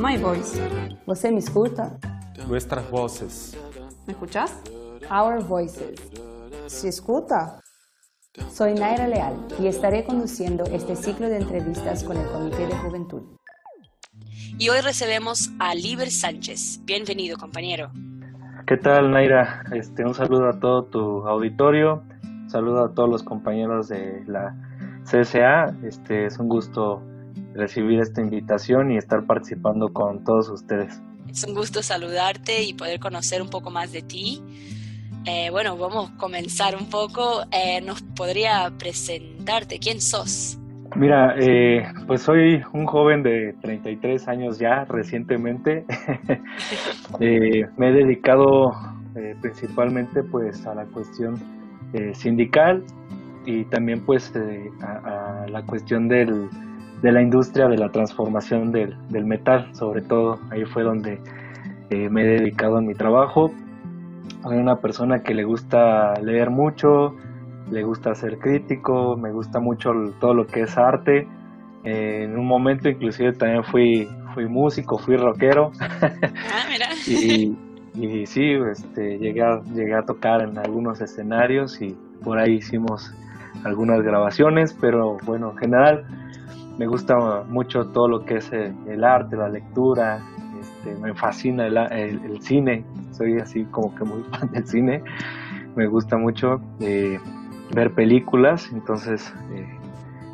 My voice. ¿Você me escuta? Nuestras voces. ¿Me escuchas? Our Voices. ¿Se escuta? Soy Naira Leal y estaré conduciendo este ciclo de entrevistas con el Comité de Juventud. Y hoy recebemos a Liber Sánchez. Bienvenido, compañero. ¿Qué tal, Naira? Este, un saludo a todo tu auditorio, un saludo a todos los compañeros de la CSA. Este, es un gusto recibir esta invitación y estar participando con todos ustedes. Es un gusto saludarte y poder conocer un poco más de ti. Eh, bueno, vamos a comenzar un poco. Eh, ¿Nos podría presentarte? ¿Quién sos? Mira, eh, pues soy un joven de 33 años ya, recientemente. eh, me he dedicado eh, principalmente pues a la cuestión eh, sindical y también pues a, a, la cuestión del, de la industria de la transformación del, del metal, sobre todo. Ahí fue donde eh, me he dedicado a mi trabajo. Soy una persona que le gusta leer mucho, le gusta ser crítico, me gusta mucho todo lo que es arte. Eh, en un momento inclusive también fui, fui músico, fui rockero. Ah, mira. y, y, sí, este, llegué, a, llegué a tocar en algunos escenarios y por ahí hicimos algunas grabaciones, pero bueno, en general me gusta mucho todo lo que es el, arte, la lectura, este, me fascina el, el, el, cine, soy así como que muy fan del cine, me gusta mucho. Eh, ver películas, entonces, eh,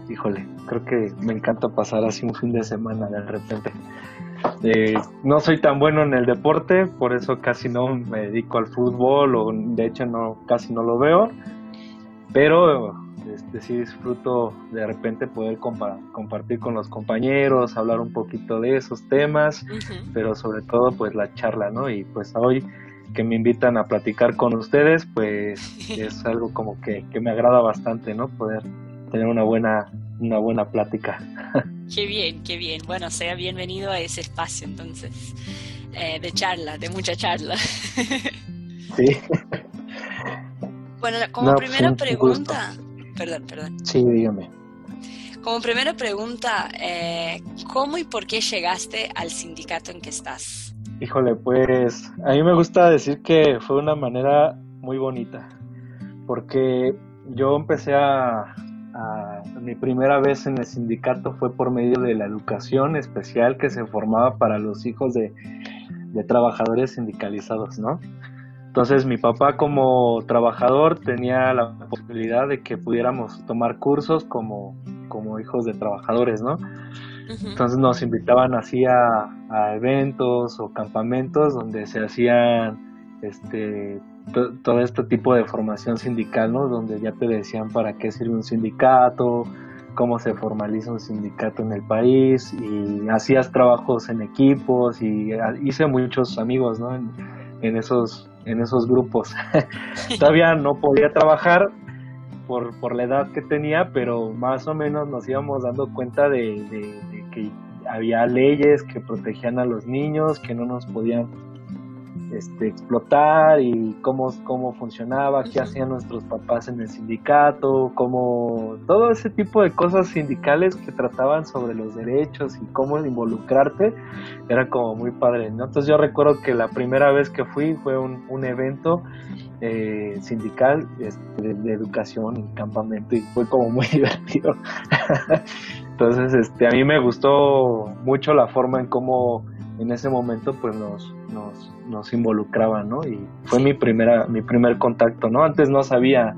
híjole, creo que me encanta pasar así un fin de semana de repente. Eh, no soy tan bueno en el deporte, por eso casi no me dedico al fútbol o de hecho no casi no lo veo, pero este, sí disfruto de repente poder compa compartir con los compañeros, hablar un poquito de esos temas, uh -huh. pero sobre todo pues la charla, ¿no? Y pues hoy que me invitan a platicar con ustedes, pues es algo como que, que, me agrada bastante, ¿no? Poder tener una buena, una buena plática. Qué bien, qué bien. Bueno, sea bienvenido a ese espacio entonces, eh, de charla, de mucha charla. sí. Bueno, como no, primera pues, pregunta, perdón, perdón. Sí, dígame. Como primera pregunta, eh, ¿cómo y por qué llegaste al sindicato en que estás? Híjole, pues a mí me gusta decir que fue una manera muy bonita, porque yo empecé a, a, mi primera vez en el sindicato fue por medio de la educación especial que se formaba para los hijos de, de trabajadores sindicalizados, ¿no? Entonces mi papá como trabajador tenía la posibilidad de que pudiéramos tomar cursos como, como hijos de trabajadores, ¿no? Entonces nos invitaban así a, a, eventos o campamentos donde se hacían este to, todo este tipo de formación sindical, ¿no? Donde ya te decían para qué sirve un sindicato, cómo se formaliza un sindicato en el país y hacías trabajos en equipos y hice muchos amigos, ¿no? En, en esos en esos grupos. Todavía no podía trabajar por, por la edad que tenía, pero más o menos nos íbamos dando cuenta de, de, que había leyes que protegían a los niños, que no nos podían este, explotar y cómo, cómo funcionaba, qué hacían nuestros papás en el sindicato, cómo todo ese tipo de cosas sindicales que trataban sobre los derechos y cómo involucrarte, era como muy padre, ¿no? Entonces yo recuerdo que la primera vez que fui fue un, un evento eh, sindical este, de, de, educación y campamento y fue como muy divertido. Entonces, este, a mí me gustó mucho la forma en cómo en ese momento pues nos, nos, nos involucraban, ¿no? Y fue mi primera, mi primer contacto, ¿no? Antes no sabía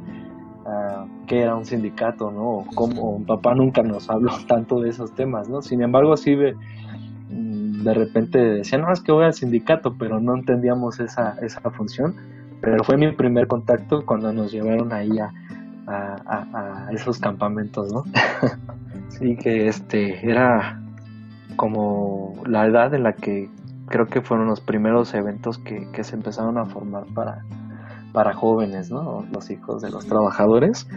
uh, qué era un sindicato, ¿no? O cómo, mi papá nunca nos habló tanto de esos temas, ¿no? Sin embargo, sí mm, de repente decía, no, es que voy al sindicato, pero no entendíamos esa, esa función. Pero fue mi primer contacto cuando nos llevaron ahí a, a, a, a esos campamentos, ¿no? sí, que este, era como la edad en la que creo que fueron los primeros eventos que, que se empezaron a formar para, para jóvenes, ¿no? Los hijos de los trabajadores.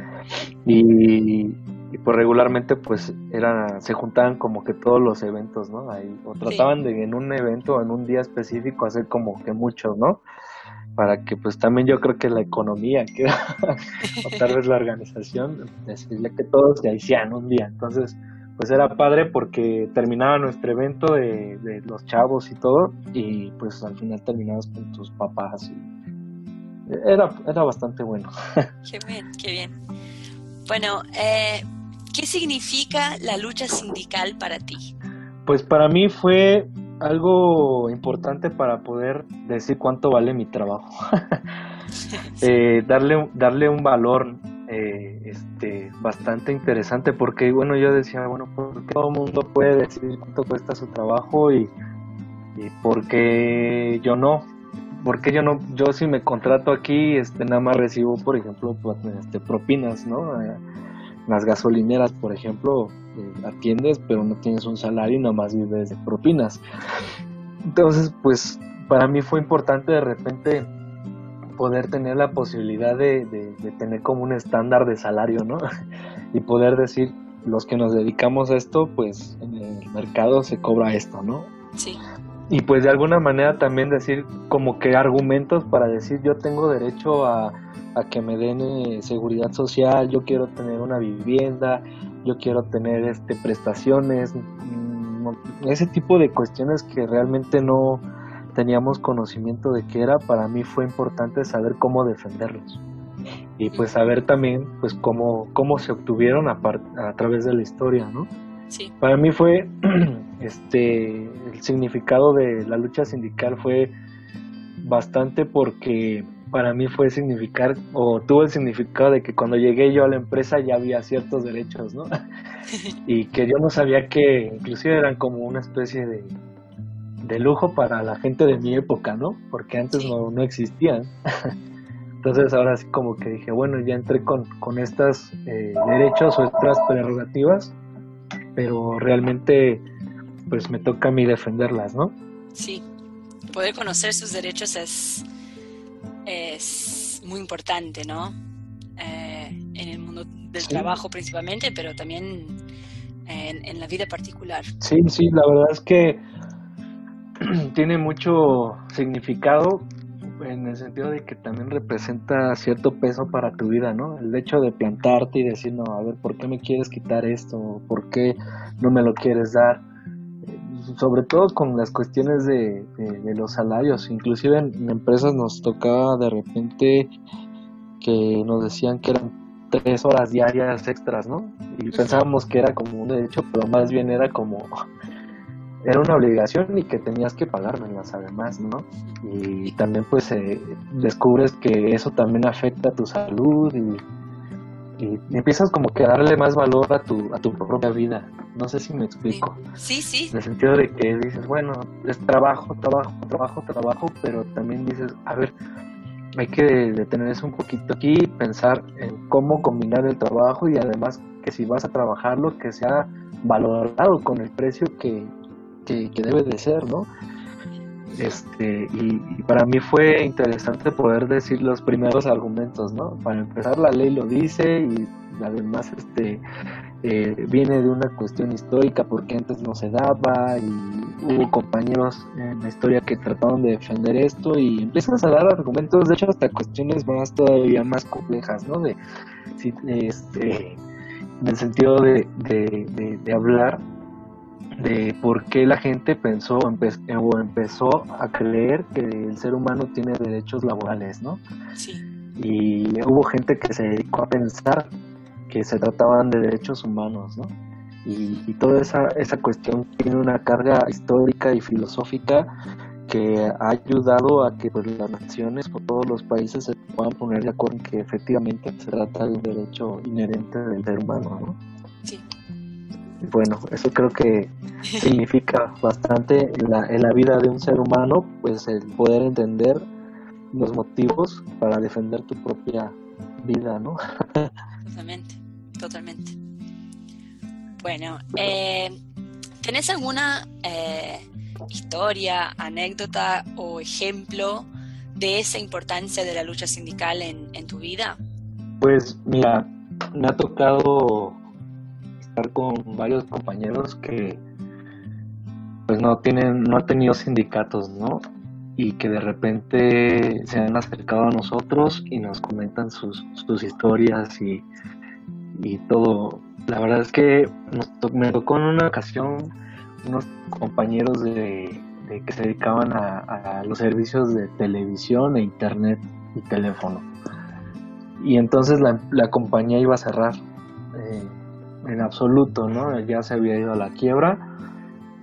Y, y pues regularmente pues era, se juntaban como que todos los eventos, ¿no? Ahí, o trataban de en un evento o en un día específico hacer como que muchos, ¿no? Para que pues también yo creo que la economía, que, o tal vez la organización, decirle que todos se hicieran un día. Entonces, pues era padre porque terminaba nuestro evento de, de los chavos y todo, y pues al final terminabas con tus papás y era, era bastante bueno. Qué bien, qué bien. Bueno, eh, ¿Qué significa la lucha sindical para ti? Pues para mí fue algo importante para poder decir cuánto vale mi trabajo. eh, darle, darle un valor eh, este, bastante interesante porque, bueno, yo decía, bueno, ¿por todo el mundo puede decir cuánto cuesta su trabajo y, y por qué yo no? porque yo no, yo si me contrato aquí, este, nada más recibo, por ejemplo, pues, este, propinas, ¿no? Eh, las gasolineras, por ejemplo, eh, atiendes, pero no tienes un salario y nada más vives de propinas. Entonces, pues para mí fue importante de repente poder tener la posibilidad de, tener como un estándar de salario, ¿no? y poder decir, los que nos dedicamos a esto, pues en el mercado se cobra esto, ¿no? Sí. Y pues de alguna manera también decir como que argumentos para decir yo tengo derecho a a que me den eh, seguridad social, yo quiero tener una vivienda, yo quiero tener este prestaciones, mm, ese tipo de cuestiones que realmente no teníamos conocimiento de qué era, para mí fue importante saber cómo defenderlos. Y pues saber también pues cómo, cómo se obtuvieron a, a través de la historia, ¿no? Sí. Para mí fue este el significado de la lucha sindical fue bastante porque para mí fue significar, o tuvo el significado de que cuando llegué yo a la empresa ya había ciertos derechos, ¿no? y que yo no sabía que inclusive eran como una especie de, de lujo para la gente de mi época, ¿no? Porque antes no, no existían. Entonces ahora sí como que dije, bueno, ya entré con, con estos eh, derechos o estas prerrogativas, pero realmente pues me toca a mí defenderlas, ¿no? Sí, poder conocer sus derechos es es muy importante, ¿no? Eh, en el mundo del trabajo principalmente, pero también en, la vida particular. Sí, sí, la verdad es que tiene mucho significado en el sentido de que también representa cierto peso para tu vida, ¿no? El hecho de plantarte y decir, no, a ver, ¿por qué me quieres quitar esto? ¿Por qué no me lo quieres dar? sobre todo con las cuestiones de, los salarios. Inclusive en, empresas nos tocaba de repente que nos decían que eran tres horas diarias extras, ¿no? Y pensábamos que era como un derecho, pero más bien era como era una obligación y que tenías que pagármelas además, ¿no? Y también pues eh, descubres que eso también afecta a tu salud y y empiezas como que a darle más valor a tu, a tu propia vida. No sé si me explico. Sí, sí. En el sentido de que dices, bueno, es trabajo, trabajo, trabajo, trabajo, pero también dices, a ver, hay que detenerse un poquito aquí, pensar en cómo combinar el trabajo y además que si vas a trabajarlo, que sea valorado con el precio que, que, que debe de ser, ¿no? Este, y, para mí fue interesante poder decir los primeros argumentos, ¿no? Para empezar, la ley lo dice y además este, eh, viene de una cuestión histórica porque antes no se daba y hubo compañeros en la historia que trataron de defender esto y empiezas a dar argumentos, de hecho hasta cuestiones más todavía más complejas, ¿no? De, este, en el sentido de, de, de hablar de por qué la gente pensó o empezó a creer que el ser humano tiene derechos laborales, ¿no? Sí. Y hubo gente que se dedicó a pensar que se trataban de derechos humanos, ¿no? Y, toda esa, esa cuestión tiene una carga histórica y filosófica que ha ayudado a que pues, las naciones o todos los países se puedan poner de acuerdo en que efectivamente se trata de un derecho inherente del ser humano, ¿no? Sí bueno, eso creo que significa bastante en la, en la vida de un ser humano, pues el poder entender los motivos para defender tu propia vida, ¿no? totalmente, totalmente. Bueno, eh, ¿tenés alguna eh, historia, anécdota o ejemplo de esa importancia de la lucha sindical en, en tu vida? Pues mira, me ha tocado con varios compañeros que pues no tienen, no han tenido sindicatos, ¿no? Y que de repente se han acercado a nosotros y nos comentan sus, sus historias y, y todo. La verdad es que me tocó en una ocasión unos compañeros de, que se dedicaban a, los servicios de televisión e internet y teléfono. Y entonces la, compañía iba a cerrar eh, en absoluto, ¿no? Ya se había ido a la quiebra,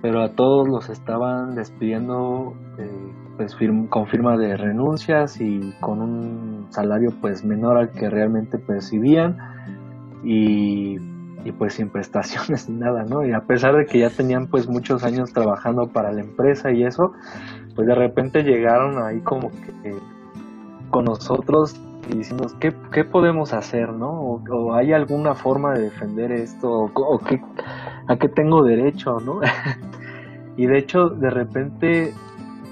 pero a todos los estaban despidiendo eh, pues con firma de renuncias y con un salario pues menor al que realmente percibían y y pues sin prestaciones ni nada, ¿no? Y a pesar de que ya tenían pues muchos años trabajando para la empresa y eso, pues de repente llegaron ahí como que con nosotros y diciendo, ¿qué, qué podemos hacer, no? O, hay alguna forma de defender esto, o, qué, a qué tengo derecho, ¿no? y de hecho, de repente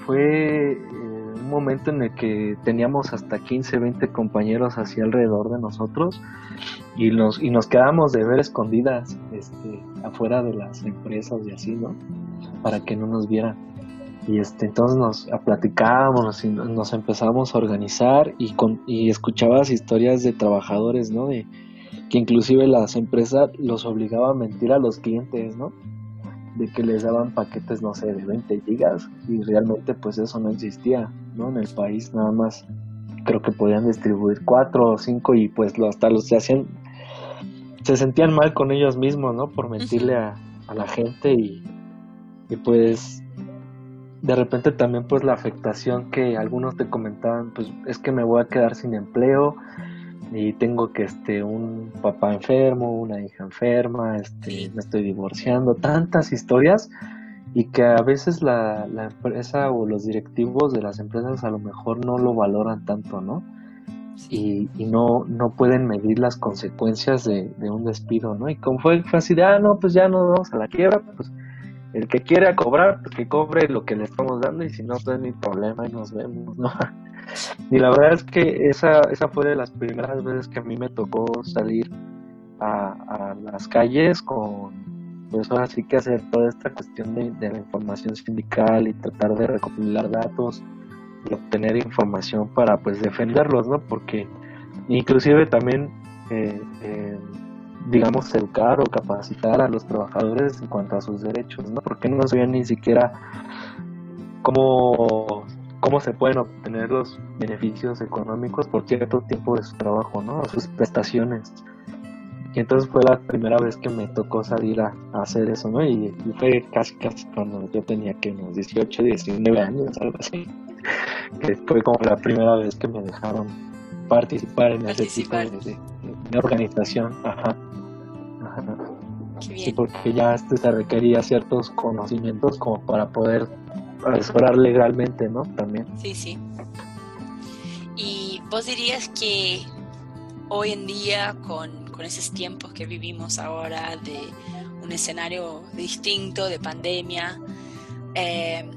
fue eh, un momento en el que teníamos hasta 15, 20 compañeros así alrededor de nosotros y nos, y nos quedamos de ver escondidas este, afuera de las empresas y así, ¿no? Para que no nos vieran. Y este, entonces nos platicábamos y nos empezamos a organizar y, con, y escuchabas historias de trabajadores, ¿no? De que inclusive las empresas los obligaban a mentir a los clientes, ¿no? De que les daban paquetes, no sé, de 20 gigas y realmente pues eso no existía, ¿no? En el país nada más creo que podían distribuir cuatro o cinco y pues hasta los se hacían se sentían mal con ellos mismos no por mentirle a, la gente y, y, pues de repente también pues la afectación que algunos te comentaban pues es que me voy a quedar sin empleo y tengo que este un papá enfermo una hija enferma este me estoy divorciando tantas historias y que a veces la, la, empresa o los directivos de las empresas a lo mejor no lo valoran tanto, ¿no? Y, y, no, no pueden medir las consecuencias de, un despido, ¿no? Y como fue, fue así de, ah, no, pues ya no vamos a la quiebra, pues el que quiera cobrar, pues que cobre lo que le estamos dando y si no, pues ni problema y nos vemos, ¿no? Y la verdad es que esa, esa fue de las primeras veces que a mí me tocó salir a, a las calles con, pues ahora sí que hacer toda esta cuestión de, la información sindical y tratar de recopilar datos y obtener información para pues defenderlos, ¿no? Porque inclusive también, eh, eh, digamos, educar o capacitar a los trabajadores en cuanto a sus derechos, ¿no? Porque no sabían ni siquiera cómo, cómo se pueden obtener los beneficios económicos por cierto tiempo de su trabajo, ¿no? Sus prestaciones. Y entonces fue la primera vez que me tocó salir a, hacer eso, ¿no? Y, fue casi, casi cuando yo tenía que unos 18, 19 años, algo así. Que fue como la primera vez que me dejaron participar en ese tipo de, organización. Ajá. Ajá. Sí, porque ya este se requería ciertos conocimientos como para poder asesorar legalmente, ¿no? También. Sí, sí. ¿Y vos dirías que hoy en día con con esos tiempos que vivimos ahora de un escenario distinto, de pandemia, eh,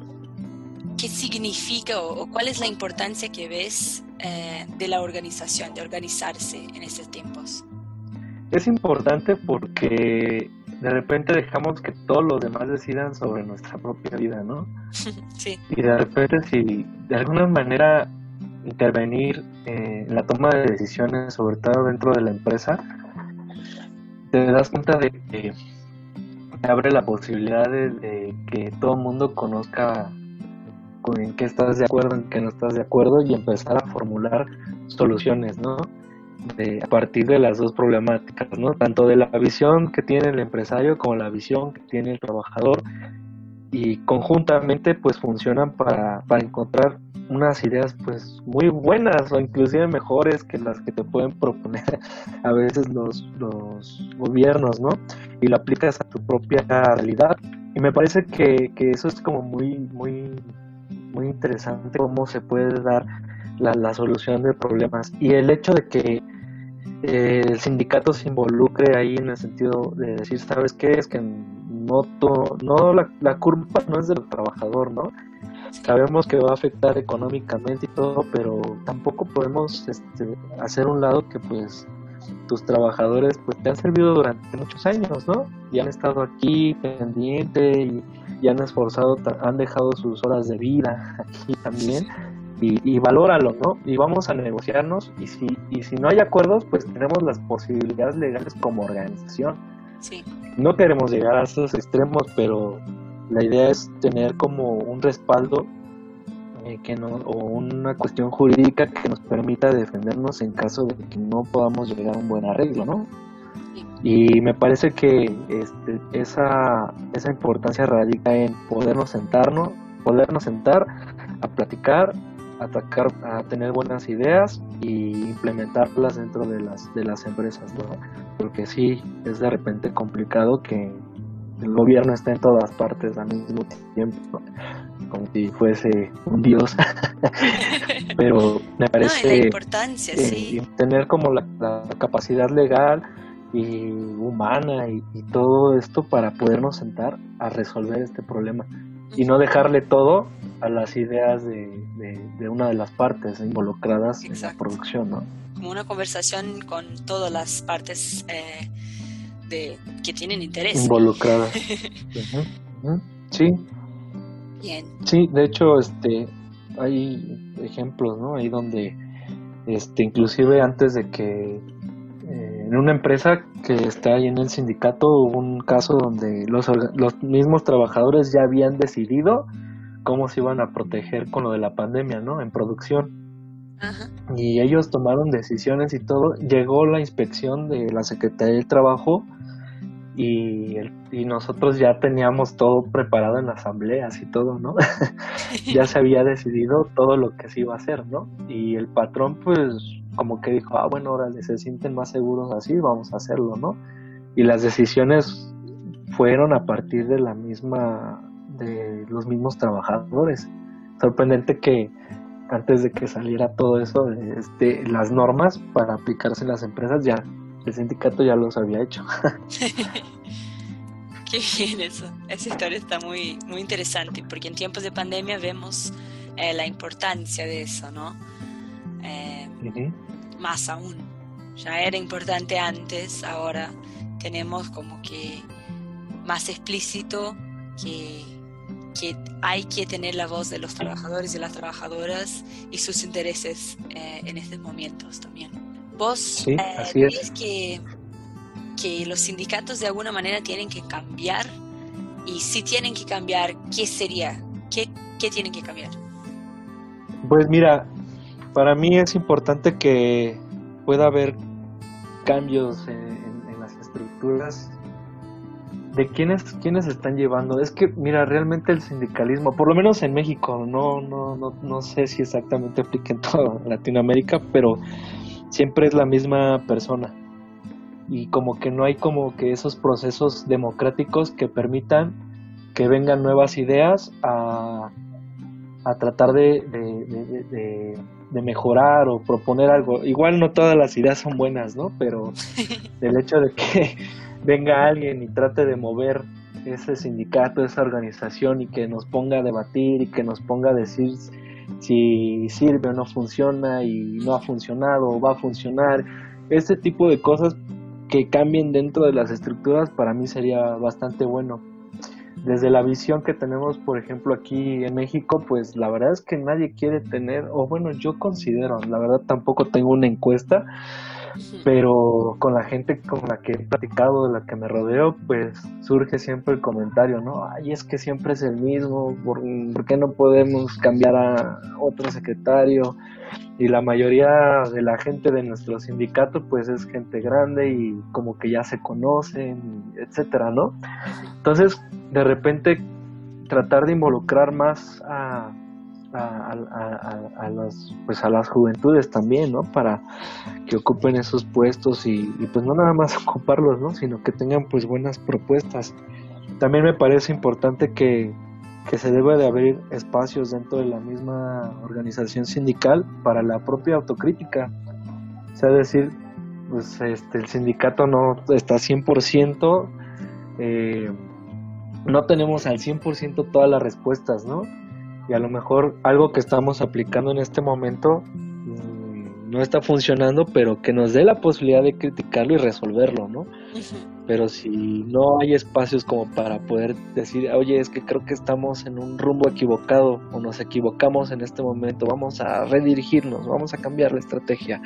¿qué significa o, cuál es la importancia que ves eh, de la organización, de organizarse en estos tiempos? Es importante porque de repente dejamos que todos los demás decidan sobre nuestra propia vida, ¿no? sí. Y de repente si de alguna manera intervenir eh, en la toma de decisiones, sobre todo dentro de la empresa, te das cuenta de que abre la posibilidad de, que todo el mundo conozca con en qué estás de acuerdo, en qué no estás de acuerdo y empezar a formular soluciones, ¿no? A partir de las dos problemáticas, ¿no? Tanto de la visión que tiene el empresario como la visión que tiene el trabajador y conjuntamente pues funcionan para, para encontrar unas ideas pues muy buenas o inclusive mejores que las que te pueden proponer a veces los, los gobiernos, ¿no? Y lo aplicas a tu propia realidad. Y me parece que, que eso es como muy, muy, muy interesante cómo se puede dar la, la solución de problemas. Y el hecho de que eh, el sindicato se involucre ahí en el sentido de decir, ¿sabes qué? Es que no, no la, la culpa no es del trabajador, ¿no? Sabemos que va a afectar económicamente y todo, pero tampoco podemos este, hacer un lado que pues tus trabajadores pues te han servido durante muchos años, ¿no? Y han estado aquí pendiente y han esforzado, han dejado sus horas de vida aquí también y, valóralo, ¿no? Y vamos a negociarnos y si, y si no hay acuerdos, pues tenemos las posibilidades legales como organización. Sí. No queremos llegar a esos extremos, pero la idea es tener como un respaldo eh, que no, o una cuestión jurídica que nos permita defendernos en caso de que no podamos llegar a un buen arreglo, ¿no? Y me parece que este, esa, esa importancia radica en podernos sentarnos, podernos sentar a platicar atacar, a tener buenas ideas y implementarlas dentro de las de las empresas, ¿no? Porque sí es de repente complicado que el gobierno esté en todas partes al mismo tiempo, como si fuese un dios. Pero me parece importancia, sí. tener como la, capacidad legal y humana y, y todo esto para podernos sentar a resolver este problema y no dejarle todo a las ideas de, de, una de las partes involucradas en la producción, ¿no? Como una conversación con todas las partes eh, de, que tienen interés. Involucradas. Sí. Bien. Sí, de hecho, este, hay ejemplos, ¿no? Ahí donde, este, inclusive antes de que eh, en una empresa que está ahí en el sindicato hubo un caso donde los, los mismos trabajadores ya habían decidido cómo se iban a proteger con lo de la pandemia, ¿no? En producción. Y ellos tomaron decisiones y todo. Llegó la inspección de la Secretaría del Trabajo y, y nosotros ya teníamos todo preparado en asambleas y todo, ¿no? ya se había decidido todo lo que se iba a hacer, ¿no? Y el patrón, pues, como que dijo, ah, bueno, ahora se sienten más seguros así, vamos a hacerlo, ¿no? Y las decisiones fueron a partir de la misma de los mismos trabajadores. Sorprendente que antes de que saliera todo eso, este, las normas para aplicarse en las empresas ya el sindicato ya los había hecho. Qué bien eso. Esa historia está muy, muy interesante porque en tiempos de pandemia vemos eh, la importancia de eso, ¿no? Eh, más aún. Ya era importante antes, ahora tenemos como que más explícito que que hay que tener la voz de los trabajadores y las trabajadoras y sus intereses eh, en estos momentos también. ¿Vos eh, crees que, que los sindicatos de alguna manera tienen que cambiar? Y si tienen que cambiar, ¿qué sería? ¿Qué, qué tienen que cambiar? Pues mira, para mí es importante que pueda haber cambios en, en las estructuras de quiénes, quiénes están llevando. Es que, mira, realmente el sindicalismo, por lo menos en México, no, no, no, no sé si exactamente aplica en toda Latinoamérica, pero siempre es la misma persona. Y como que no hay como que esos procesos democráticos que permitan que vengan nuevas ideas a, a tratar de, de, de, mejorar o proponer algo. Igual no todas las ideas son buenas, ¿no? Pero el hecho de que venga alguien y trate de mover ese sindicato, esa organización y que nos ponga a debatir y que nos ponga a decir si sirve o no funciona y no ha funcionado o va a funcionar. Ese tipo de cosas que cambien dentro de las estructuras para mí sería bastante bueno. Desde la visión que tenemos, por ejemplo, aquí en México, pues la verdad es que nadie quiere tener, o bueno, yo considero, la verdad tampoco tengo una encuesta, pero con la gente con la que he platicado, de la que me rodeo, pues surge siempre el comentario, ¿no? Ay, es que siempre es el mismo, ¿por, qué no podemos cambiar a otro secretario? Y la mayoría de la gente de nuestro sindicato, pues es gente grande y como que ya se conocen, etcétera, ¿no? Entonces, de repente, tratar de involucrar más a a, las pues a las juventudes también no para que ocupen esos puestos y, pues no nada más ocuparlos no sino que tengan pues buenas propuestas. También me parece importante que, que se debe de abrir espacios dentro de la misma organización sindical para la propia autocrítica o sea decir pues este el sindicato no está 100% eh, no tenemos al 100% todas las respuestas, ¿no? Y a lo mejor algo que estamos aplicando en este momento mm, no está funcionando, pero que nos dé la posibilidad de criticarlo y resolverlo, ¿no? Pero si no hay espacios como para poder decir, oye, es que creo que estamos en un rumbo equivocado o nos equivocamos en este momento, vamos a redirigirnos, vamos a cambiar la estrategia,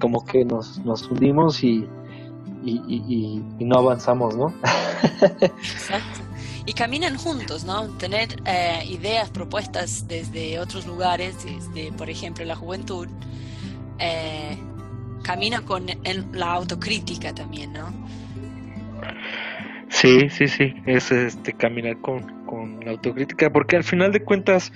como que nos, nos hundimos y, y, no avanzamos, ¿no? Exacto. Y caminan juntos, ¿no? Tener eh, ideas, propuestas desde otros lugares, desde, por ejemplo, la juventud, eh, camina con la autocrítica también, ¿no? Sí, sí, sí, es este caminar con, con la autocrítica, porque al final de cuentas,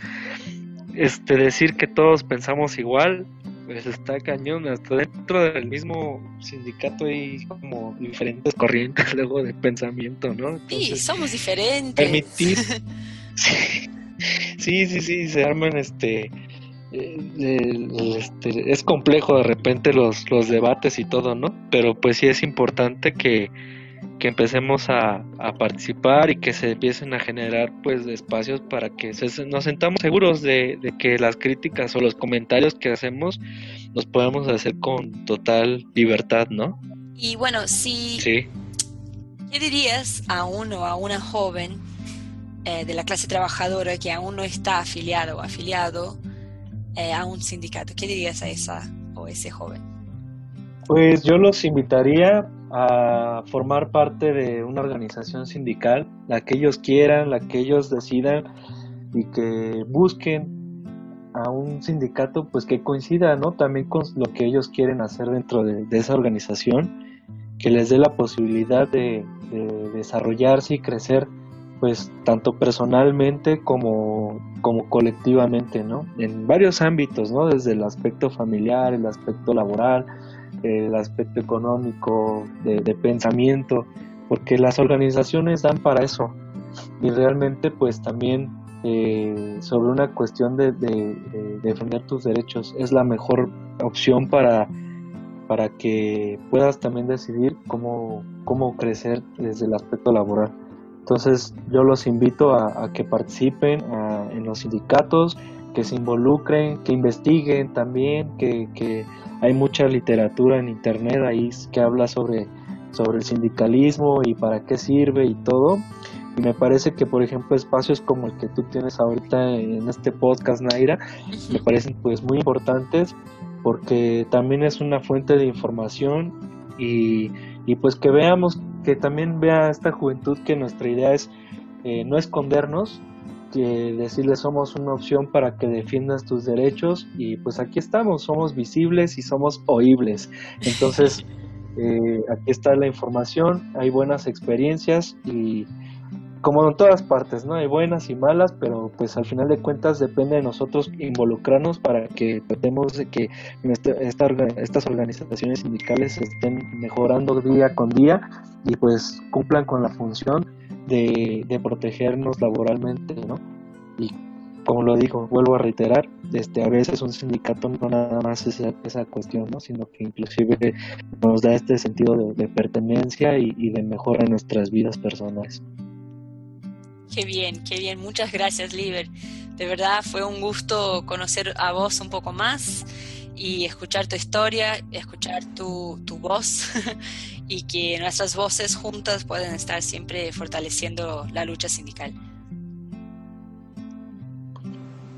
este decir que todos pensamos igual pues está cañón, hasta dentro del mismo sindicato hay como diferentes corrientes luego de pensamiento, ¿no? sí, somos diferentes. Permitir. sí, sí, sí, se arman este, este, es complejo de repente los, los debates y todo, ¿no? Pero pues sí es importante que que empecemos a, participar y que se empiecen a generar pues espacios para que nos sentamos seguros de, que las críticas o los comentarios que hacemos los podemos hacer con total libertad, ¿no? Y bueno, si... ¿Qué dirías a uno, a una joven eh, de la clase trabajadora que aún no está afiliado o afiliado eh, a un sindicato? ¿Qué dirías a esa o ese joven? Pues yo los invitaría a formar parte de una organización sindical, la que ellos quieran, la que ellos decidan y que busquen a un sindicato pues que coincida ¿no? también con lo que ellos quieren hacer dentro de, esa organización, que les dé la posibilidad de, desarrollarse y crecer pues tanto personalmente como, como colectivamente, ¿no? En varios ámbitos, ¿no? Desde el aspecto familiar, el aspecto laboral, el aspecto económico, de, pensamiento, porque las organizaciones dan para eso. Y realmente pues también eh, sobre una cuestión de, defender tus derechos es la mejor opción para, para que puedas también decidir cómo, cómo crecer desde el aspecto laboral. Entonces yo los invito a, que participen en los sindicatos, que se involucren, que investiguen también, que, que hay mucha literatura en internet ahí que habla sobre, sobre el sindicalismo y para qué sirve y todo. Me parece que, por ejemplo, espacios como el que tú tienes ahorita en este podcast, Naira, me parecen pues muy importantes porque también es una fuente de información y, y pues que veamos, que también vea esta juventud que nuestra idea es eh, no escondernos, que decirles somos una opción para que defiendas tus derechos y pues aquí estamos, somos visibles y somos oíbles. Entonces, eh, aquí está la información, hay buenas experiencias y como en todas partes, ¿no? Hay buenas y malas, pero pues al final de cuentas depende de nosotros involucrarnos para que tratemos de que estas organizaciones sindicales estén mejorando día con día y pues cumplan con la función de, protegernos laboralmente, ¿no? Y como lo digo, vuelvo a reiterar, este, a veces un sindicato no nada más es esa, cuestión, ¿no? sino que inclusive nos da este sentido de, pertenencia y, de mejora en nuestras vidas personales. Qué bien, qué bien. Muchas gracias, Liber. De verdad fue un gusto conocer a vos un poco más y escuchar tu historia, escuchar tu, tu voz y que nuestras voces juntas pueden estar siempre fortaleciendo la lucha sindical.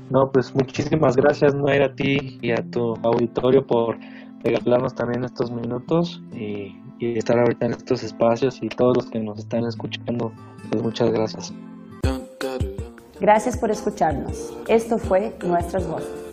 No, pues muchísimas gracias, Noera, a ti y a tu auditorio por regalarnos también estos minutos y, y estar ahorita en estos espacios y todos los que nos están escuchando, pues muchas gracias. Gracias por escucharnos. Esto fue Nuestras Voces.